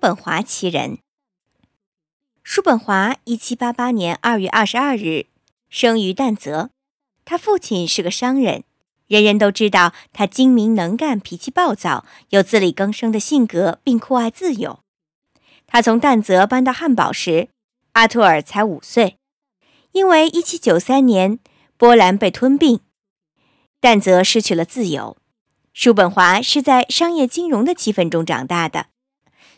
叔本华其人。叔本华一七八八年二月二十二日生于但泽，他父亲是个商人，人人都知道他精明能干、脾气暴躁、有自力更生的性格，并酷爱自由。他从但泽搬到汉堡时，阿托尔才五岁，因为一七九三年波兰被吞并，但泽失去了自由。叔本华是在商业金融的气氛中长大的。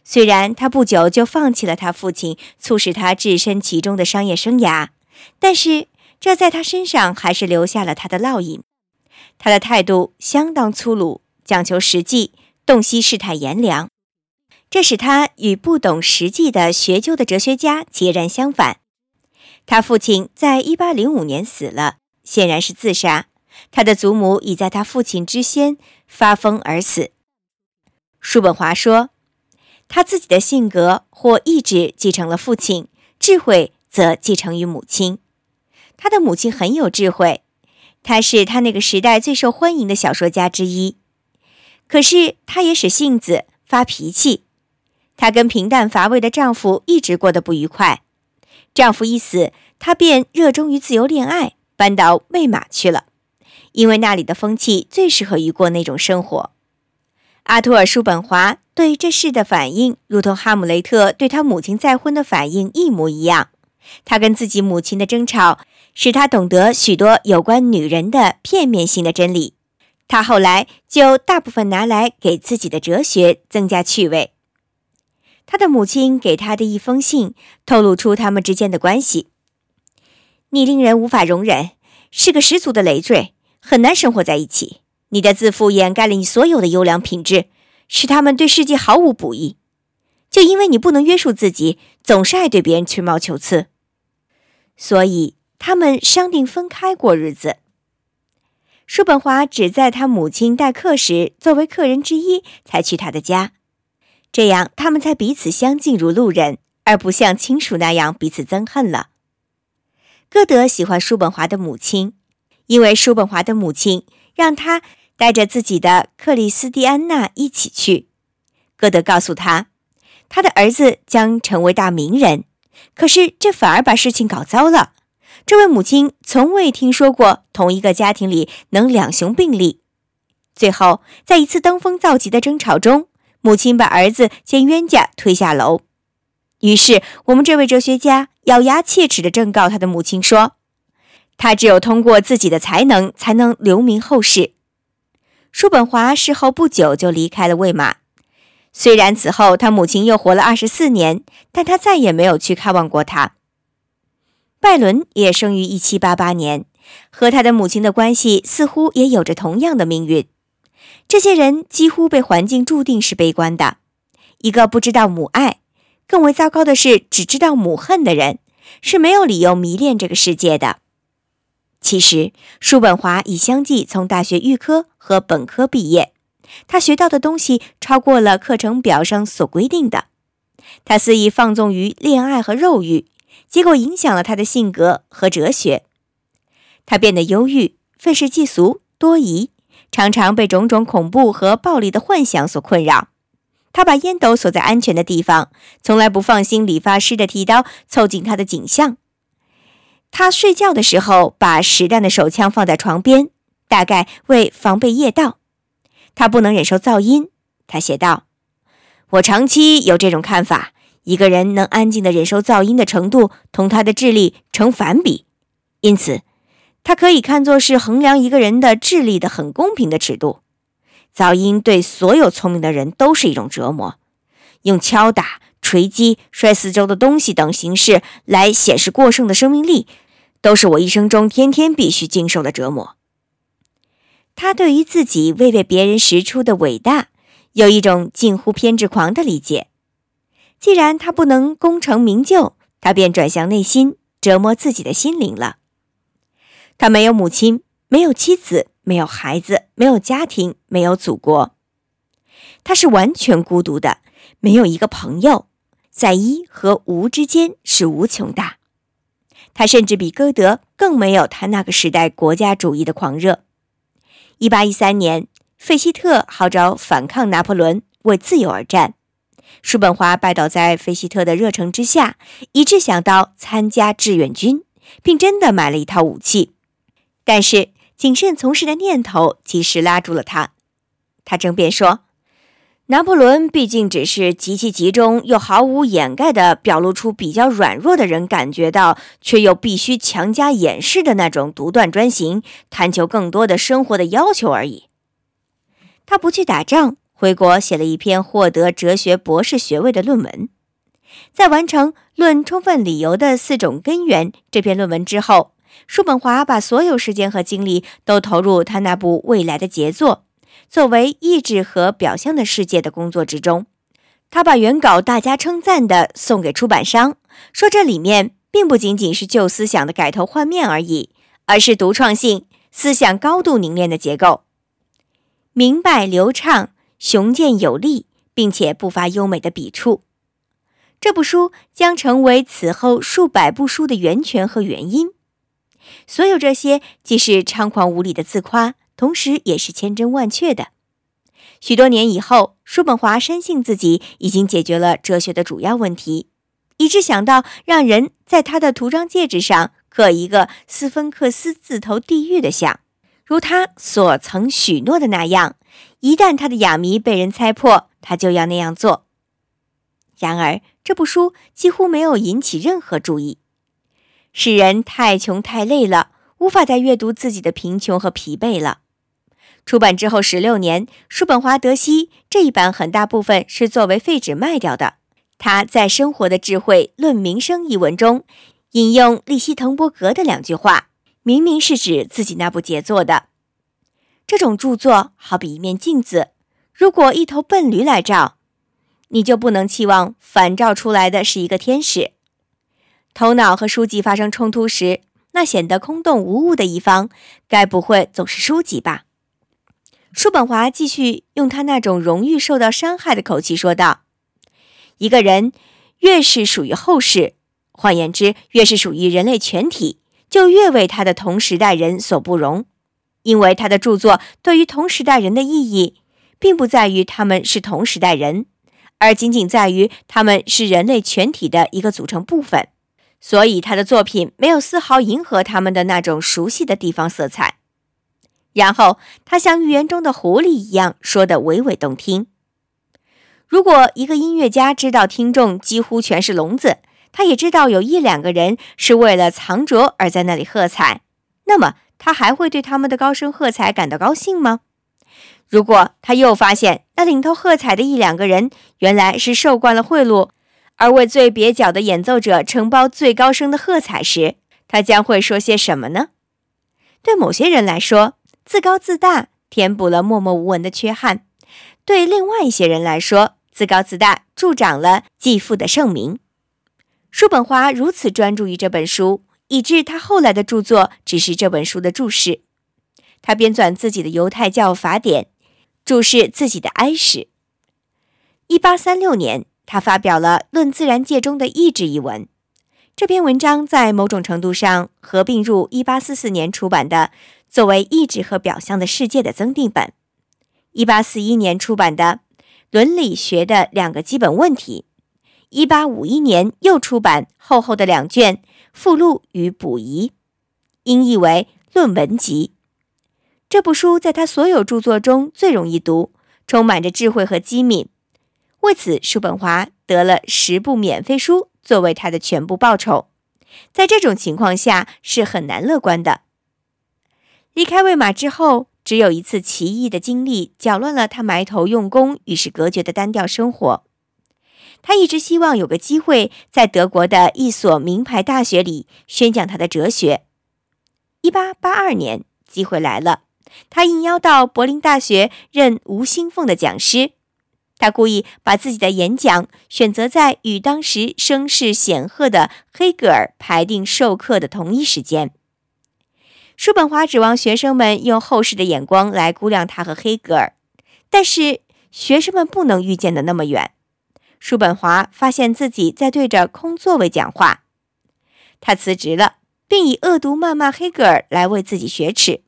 虽然他不久就放弃了他父亲促使他置身其中的商业生涯，但是这在他身上还是留下了他的烙印。他的态度相当粗鲁，讲求实际，洞悉世态炎凉，这使他与不懂实际的学究的哲学家截然相反。他父亲在一八零五年死了，显然是自杀。他的祖母已在他父亲之先发疯而死。叔本华说。他自己的性格或意志继承了父亲，智慧则继承于母亲。他的母亲很有智慧，她是他那个时代最受欢迎的小说家之一。可是她也使性子发脾气。她跟平淡乏味的丈夫一直过得不愉快。丈夫一死，她便热衷于自由恋爱，搬到魏玛去了，因为那里的风气最适合于过那种生活。阿托尔·叔本华对这事的反应，如同哈姆雷特对他母亲再婚的反应一模一样。他跟自己母亲的争吵，使他懂得许多有关女人的片面性的真理。他后来就大部分拿来给自己的哲学增加趣味。他的母亲给他的一封信，透露出他们之间的关系：“你令人无法容忍，是个十足的累赘，很难生活在一起。”你的自负掩盖了你所有的优良品质，使他们对世界毫无补益。就因为你不能约束自己，总是爱对别人吹毛求疵，所以他们商定分开过日子。叔本华只在他母亲待客时，作为客人之一才去他的家，这样他们才彼此相敬如路人，而不像亲属那样彼此憎恨了。歌德喜欢叔本华的母亲，因为叔本华的母亲让他。带着自己的克里斯蒂安娜一起去，歌德告诉他，他的儿子将成为大名人。可是这反而把事情搞糟了。这位母亲从未听说过同一个家庭里能两雄并立。最后，在一次登峰造极的争吵中，母亲把儿子见冤家推下楼。于是，我们这位哲学家咬牙切齿地正告他的母亲说：“他只有通过自己的才能，才能留名后世。”叔本华事后不久就离开了魏玛，虽然此后他母亲又活了二十四年，但他再也没有去看望过他。拜伦也生于一七八八年，和他的母亲的关系似乎也有着同样的命运。这些人几乎被环境注定是悲观的。一个不知道母爱，更为糟糕的是只知道母恨的人，是没有理由迷恋这个世界的。其实，叔本华已相继从大学预科和本科毕业，他学到的东西超过了课程表上所规定的。他肆意放纵于恋爱和肉欲，结果影响了他的性格和哲学。他变得忧郁、愤世嫉俗、多疑，常常被种种恐怖和暴力的幻想所困扰。他把烟斗锁在安全的地方，从来不放心理发师的剃刀凑近他的颈项。他睡觉的时候，把实弹的手枪放在床边，大概为防备夜盗。他不能忍受噪音。他写道：“我长期有这种看法：一个人能安静地忍受噪音的程度，同他的智力成反比。因此，他可以看作是衡量一个人的智力的很公平的尺度。噪音对所有聪明的人都是一种折磨。用敲打、锤击、摔四周的东西等形式来显示过剩的生命力。”都是我一生中天天必须经受的折磨。他对于自己未为别人识出的伟大，有一种近乎偏执狂的理解。既然他不能功成名就，他便转向内心，折磨自己的心灵了。他没有母亲，没有妻子，没有孩子，没有家庭，没有祖国。他是完全孤独的，没有一个朋友，在一和无之间是无穷大。他甚至比歌德更没有他那个时代国家主义的狂热。一八一三年，费希特号召反抗拿破仑，为自由而战。叔本华拜倒在费希特的热诚之下，一致想到参加志愿军，并真的买了一套武器。但是谨慎从事的念头及时拉住了他。他争辩说：“拿破仑毕竟只是极其集中又毫无掩盖地表露出比较软弱的人感觉到，却又必须强加掩饰的那种独断专行、贪求更多的生活的要求而已。”他不去打仗。回国写了一篇获得哲学博士学位的论文，在完成《论充分理由的四种根源》这篇论文之后，叔本华把所有时间和精力都投入他那部未来的杰作——作为意志和表象的世界的工作之中。他把原稿大家称赞的送给出版商，说这里面并不仅仅是旧思想的改头换面而已，而是独创性、思想高度凝练的结构，明白流畅。雄健有力，并且不乏优美的笔触，这部书将成为此后数百部书的源泉和原因。所有这些既是猖狂无理的自夸，同时也是千真万确的。许多年以后，叔本华深信自己已经解决了哲学的主要问题，以致想到让人在他的图章戒指上刻一个斯芬克斯自投地狱的像，如他所曾许诺的那样。一旦他的哑谜被人猜破，他就要那样做。然而，这部书几乎没有引起任何注意。世人太穷太累了，无法再阅读自己的贫穷和疲惫了。出版之后十六年，叔本华德西这一版很大部分是作为废纸卖掉的。他在《生活的智慧论民生》一文中引用利希滕伯格的两句话，明明是指自己那部杰作的。这种著作好比一面镜子，如果一头笨驴来照，你就不能期望反照出来的是一个天使。头脑和书籍发生冲突时，那显得空洞无物的一方，该不会总是书籍吧？叔本华继续用他那种荣誉受到伤害的口气说道：“一个人越是属于后世，换言之，越是属于人类全体，就越为他的同时代人所不容。”因为他的著作对于同时代人的意义，并不在于他们是同时代人，而仅仅在于他们是人类全体的一个组成部分，所以他的作品没有丝毫迎合他们的那种熟悉的地方色彩。然后他像寓言中的狐狸一样说得娓娓动听。如果一个音乐家知道听众几乎全是聋子，他也知道有一两个人是为了藏拙而在那里喝彩，那么。他还会对他们的高声喝彩感到高兴吗？如果他又发现那领头喝彩的一两个人原来是受惯了贿赂，而为最蹩脚的演奏者承包最高声的喝彩时，他将会说些什么呢？对某些人来说，自高自大填补了默默无闻的缺憾；对另外一些人来说，自高自大助长了继父的盛名。叔本华如此专注于这本书。以致他后来的著作只是这本书的注释。他编纂自己的犹太教法典，注释自己的哀史。一八三六年，他发表了《论自然界中的意志》一文。这篇文章在某种程度上合并入一八四四年出版的作为意志和表象的世界的增订本。一八四一年出版的《伦理学的两个基本问题》。一八五一年又出版厚厚的两卷。附录与补遗，音译为《论文集》。这部书在他所有著作中最容易读，充满着智慧和机敏。为此，叔本华得了十部免费书作为他的全部报酬。在这种情况下，是很难乐观的。离开魏玛之后，只有一次奇异的经历搅乱了他埋头用功与世隔绝的单调生活。他一直希望有个机会在德国的一所名牌大学里宣讲他的哲学。一八八二年，机会来了，他应邀到柏林大学任吴兴凤的讲师。他故意把自己的演讲选择在与当时声势显赫的黑格尔排定授课的同一时间。叔本华指望学生们用后世的眼光来估量他和黑格尔，但是学生们不能预见的那么远。叔本华发现自己在对着空座位讲话，他辞职了，并以恶毒谩骂黑格尔来为自己雪耻，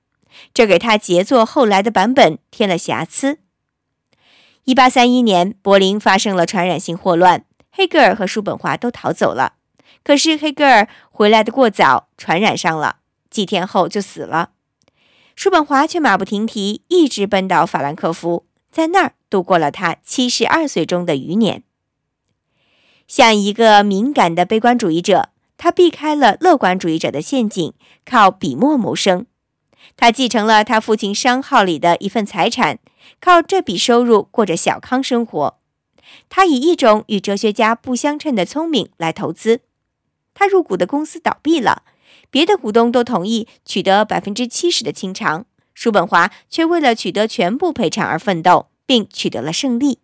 这给他杰作后来的版本添了瑕疵。一八三一年，柏林发生了传染性霍乱，黑格尔和叔本华都逃走了。可是黑格尔回来的过早，传染上了，几天后就死了。叔本华却马不停蹄，一直奔到法兰克福，在那儿度过了他七十二岁中的余年。像一个敏感的悲观主义者，他避开了乐观主义者的陷阱，靠笔墨谋生。他继承了他父亲商号里的一份财产。靠这笔收入过着小康生活，他以一种与哲学家不相称的聪明来投资。他入股的公司倒闭了，别的股东都同意取得百分之七十的清偿，叔本华却为了取得全部赔偿而奋斗，并取得了胜利。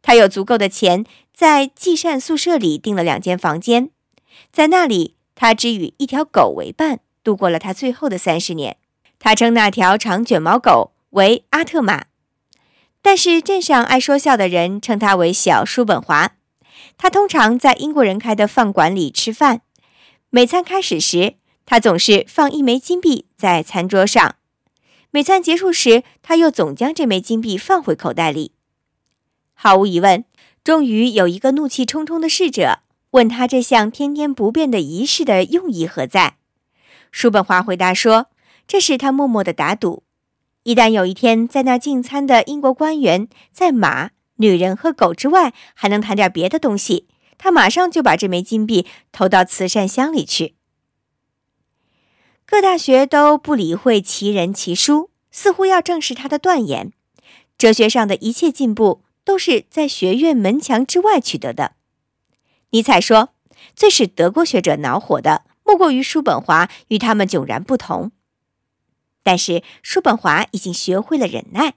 他有足够的钱，在寄善宿舍里订了两间房间，在那里，他只与一条狗为伴，度过了他最后的三十年。他称那条长卷毛狗。为阿特玛，但是镇上爱说笑的人称他为小叔本华。他通常在英国人开的饭馆里吃饭，每餐开始时，他总是放一枚金币在餐桌上；每餐结束时，他又总将这枚金币放回口袋里。毫无疑问，终于有一个怒气冲冲的侍者问他这项天天不变的仪式的用意何在。叔本华回答说：“这是他默默的打赌。”一旦有一天，在那进餐的英国官员在马、女人和狗之外还能谈点别的东西，他马上就把这枚金币投到慈善箱里去。各大学都不理会其人其书，似乎要证实他的断言：哲学上的一切进步都是在学院门墙之外取得的。尼采说：“最使德国学者恼火的，莫过于叔本华与他们迥然不同。”但是叔本华已经学会了忍耐，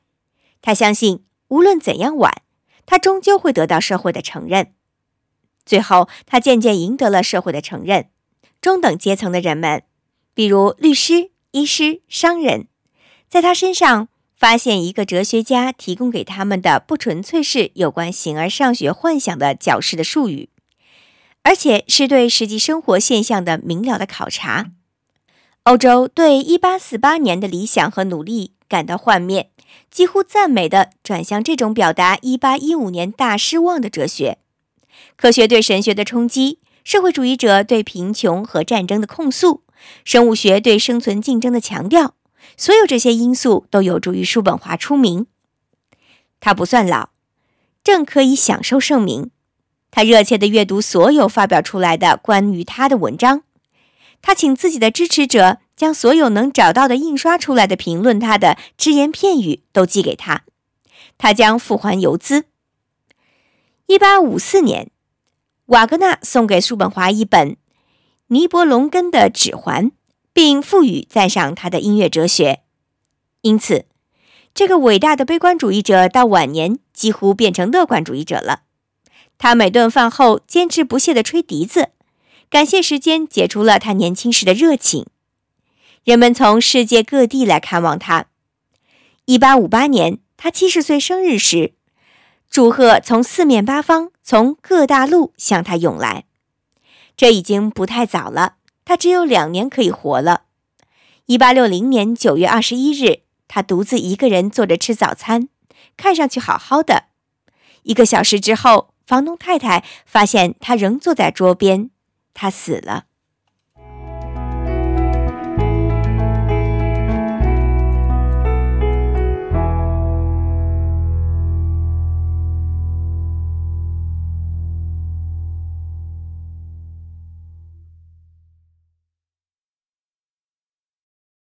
他相信无论怎样晚，他终究会得到社会的承认。最后，他渐渐赢得了社会的承认。中等阶层的人们，比如律师、医师、商人，在他身上发现一个哲学家提供给他们的不纯粹是有关形而上学幻想的矫饰的术语，而且是对实际生活现象的明了的考察。欧洲对1848年的理想和努力感到幻灭，几乎赞美地转向这种表达1815年大失望的哲学。科学对神学的冲击，社会主义者对贫穷和战争的控诉，生物学对生存竞争的强调，所有这些因素都有助于叔本华出名。他不算老，正可以享受盛名。他热切地阅读所有发表出来的关于他的文章。他请自己的支持者将所有能找到的印刷出来的评论他的只言片语都寄给他，他将付还邮资。一八五四年，瓦格纳送给叔本华一本《尼伯龙根的指环》，并赋予赞赏他的音乐哲学。因此，这个伟大的悲观主义者到晚年几乎变成乐观主义者了。他每顿饭后坚持不懈地吹笛子。感谢时间解除了他年轻时的热情，人们从世界各地来看望他。一八五八年，他七十岁生日时，祝贺从四面八方、从各大陆向他涌来。这已经不太早了，他只有两年可以活了。一八六零年九月二十一日，他独自一个人坐着吃早餐，看上去好好的。一个小时之后，房东太太发现他仍坐在桌边。他死了。